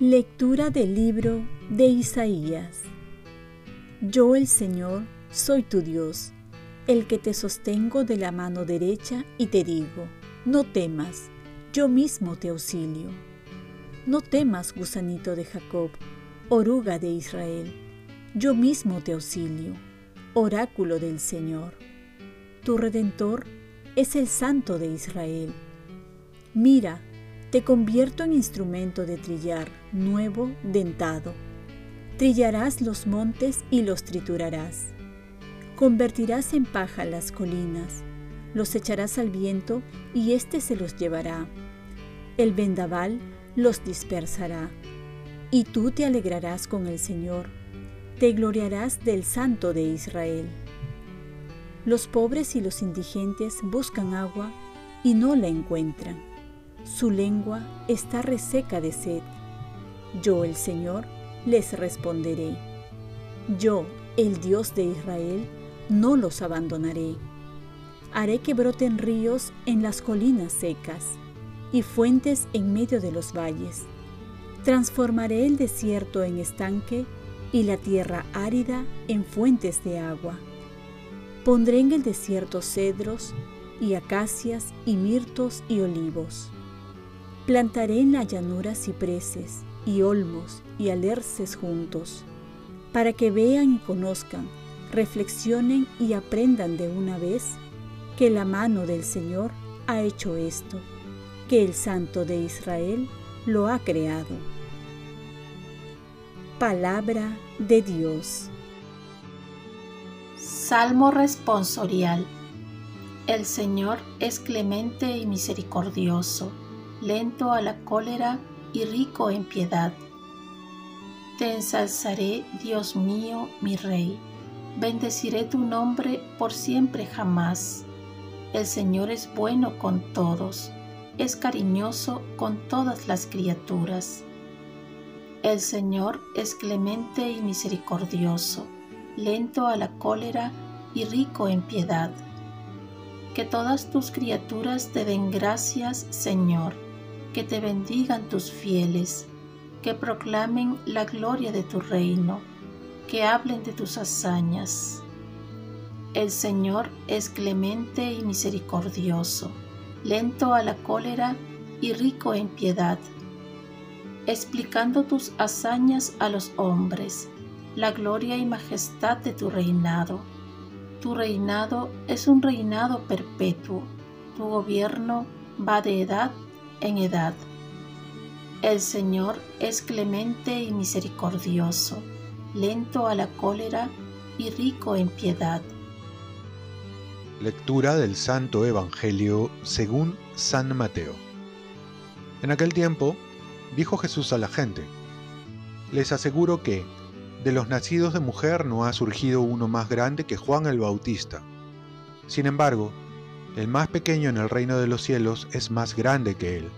Lectura del libro de Isaías. Yo el Señor soy tu Dios, el que te sostengo de la mano derecha y te digo, no temas, yo mismo te auxilio. No temas, gusanito de Jacob, oruga de Israel, yo mismo te auxilio, oráculo del Señor. Tu redentor es el Santo de Israel. Mira, te convierto en instrumento de trillar, nuevo, dentado. Trillarás los montes y los triturarás. Convertirás en paja las colinas, los echarás al viento y éste se los llevará. El vendaval los dispersará. Y tú te alegrarás con el Señor, te gloriarás del Santo de Israel. Los pobres y los indigentes buscan agua y no la encuentran su lengua está reseca de sed. Yo, el Señor, les responderé. Yo, el Dios de Israel, no los abandonaré. Haré que broten ríos en las colinas secas y fuentes en medio de los valles. Transformaré el desierto en estanque y la tierra árida en fuentes de agua. Pondré en el desierto cedros y acacias y mirtos y olivos Plantaré en la llanura cipreses y olmos y alerces juntos, para que vean y conozcan, reflexionen y aprendan de una vez que la mano del Señor ha hecho esto, que el Santo de Israel lo ha creado. Palabra de Dios. Salmo responsorial. El Señor es clemente y misericordioso lento a la cólera y rico en piedad. Te ensalzaré, Dios mío, mi Rey. Bendeciré tu nombre por siempre jamás. El Señor es bueno con todos, es cariñoso con todas las criaturas. El Señor es clemente y misericordioso, lento a la cólera y rico en piedad. Que todas tus criaturas te den gracias, Señor que te bendigan tus fieles, que proclamen la gloria de tu reino, que hablen de tus hazañas. El Señor es clemente y misericordioso, lento a la cólera y rico en piedad, explicando tus hazañas a los hombres, la gloria y majestad de tu reinado. Tu reinado es un reinado perpetuo, tu gobierno va de edad en edad. El Señor es clemente y misericordioso, lento a la cólera y rico en piedad. Lectura del Santo Evangelio según San Mateo. En aquel tiempo dijo Jesús a la gente, les aseguro que de los nacidos de mujer no ha surgido uno más grande que Juan el Bautista. Sin embargo, el más pequeño en el reino de los cielos es más grande que él.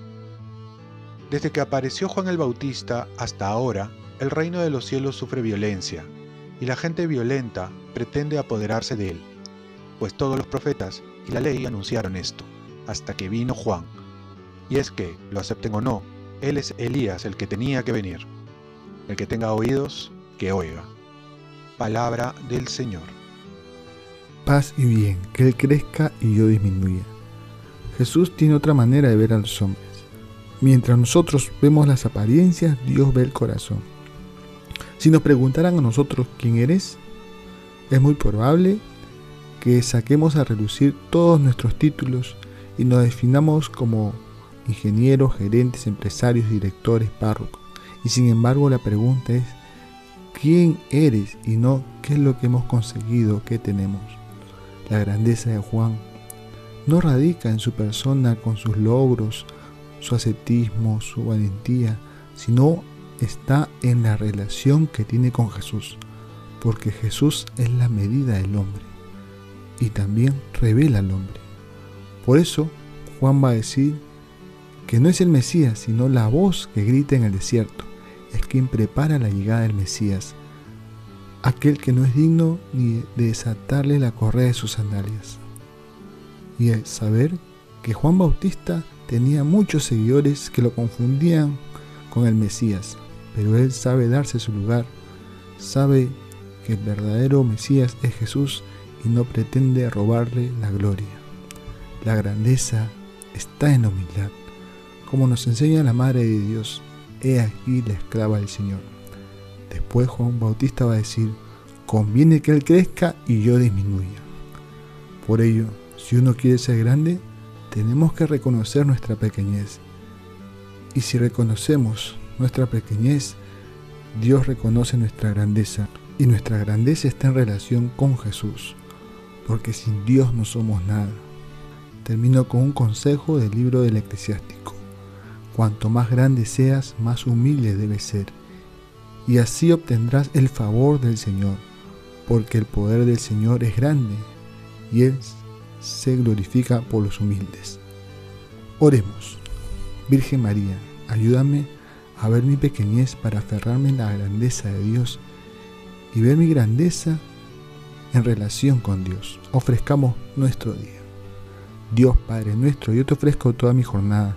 Desde que apareció Juan el Bautista hasta ahora, el reino de los cielos sufre violencia, y la gente violenta pretende apoderarse de él, pues todos los profetas y la ley anunciaron esto, hasta que vino Juan. Y es que, lo acepten o no, él es Elías el que tenía que venir. El que tenga oídos, que oiga. Palabra del Señor paz y bien, que Él crezca y yo disminuya. Jesús tiene otra manera de ver a los hombres. Mientras nosotros vemos las apariencias, Dios ve el corazón. Si nos preguntaran a nosotros quién eres, es muy probable que saquemos a relucir todos nuestros títulos y nos definamos como ingenieros, gerentes, empresarios, directores, párrocos. Y sin embargo la pregunta es, ¿quién eres y no qué es lo que hemos conseguido, qué tenemos? La grandeza de Juan no radica en su persona con sus logros, su ascetismo, su valentía, sino está en la relación que tiene con Jesús, porque Jesús es la medida del hombre y también revela al hombre. Por eso Juan va a decir que no es el Mesías, sino la voz que grita en el desierto, es quien prepara la llegada del Mesías, aquel que no es digno ni de desatarle la correa de sus sandalias. Y el saber que Juan Bautista tenía muchos seguidores que lo confundían con el Mesías, pero él sabe darse su lugar, sabe que el verdadero Mesías es Jesús y no pretende robarle la gloria. La grandeza está en la humildad, como nos enseña la Madre de Dios, he aquí la esclava del Señor. Después Juan Bautista va a decir, conviene que Él crezca y yo disminuya. Por ello, si uno quiere ser grande, tenemos que reconocer nuestra pequeñez. Y si reconocemos nuestra pequeñez, Dios reconoce nuestra grandeza. Y nuestra grandeza está en relación con Jesús, porque sin Dios no somos nada. Termino con un consejo del libro del eclesiástico. Cuanto más grande seas, más humilde debes ser, y así obtendrás el favor del Señor, porque el poder del Señor es grande, y Él se glorifica por los humildes. Oremos. Virgen María, ayúdame a ver mi pequeñez para aferrarme en la grandeza de Dios y ver mi grandeza en relación con Dios. Ofrezcamos nuestro día. Dios Padre nuestro, yo te ofrezco toda mi jornada